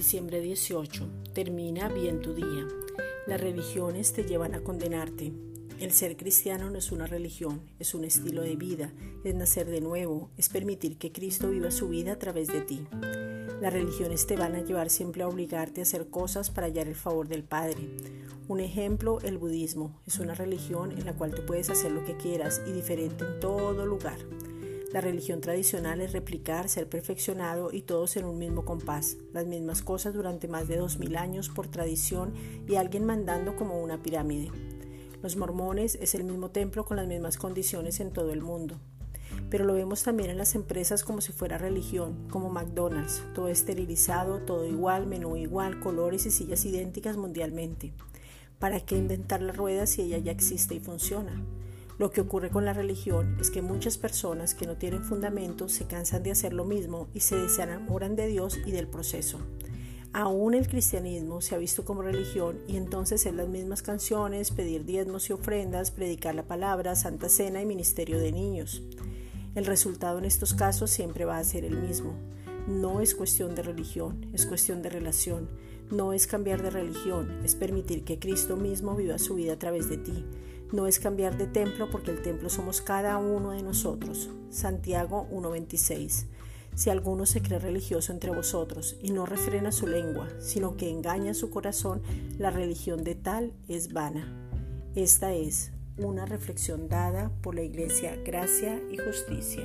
Diciembre 18. Termina bien tu día. Las religiones te llevan a condenarte. El ser cristiano no es una religión, es un estilo de vida, es nacer de nuevo, es permitir que Cristo viva su vida a través de ti. Las religiones te van a llevar siempre a obligarte a hacer cosas para hallar el favor del Padre. Un ejemplo, el budismo, es una religión en la cual tú puedes hacer lo que quieras y diferente en todo lugar. La religión tradicional es replicar, ser perfeccionado y todos en un mismo compás, las mismas cosas durante más de dos mil años por tradición y alguien mandando como una pirámide. Los mormones es el mismo templo con las mismas condiciones en todo el mundo. Pero lo vemos también en las empresas como si fuera religión, como McDonald's, todo esterilizado, todo igual, menú igual, colores y sillas idénticas mundialmente. ¿Para qué inventar la rueda si ella ya existe y funciona? Lo que ocurre con la religión es que muchas personas que no tienen fundamento se cansan de hacer lo mismo y se desenamoran de Dios y del proceso. Aún el cristianismo se ha visto como religión y entonces es las mismas canciones, pedir diezmos y ofrendas, predicar la palabra, santa cena y ministerio de niños. El resultado en estos casos siempre va a ser el mismo. No es cuestión de religión, es cuestión de relación. No es cambiar de religión, es permitir que Cristo mismo viva su vida a través de ti. No es cambiar de templo porque el templo somos cada uno de nosotros. Santiago 1.26. Si alguno se cree religioso entre vosotros y no refrena su lengua, sino que engaña su corazón, la religión de tal es vana. Esta es una reflexión dada por la Iglesia Gracia y Justicia.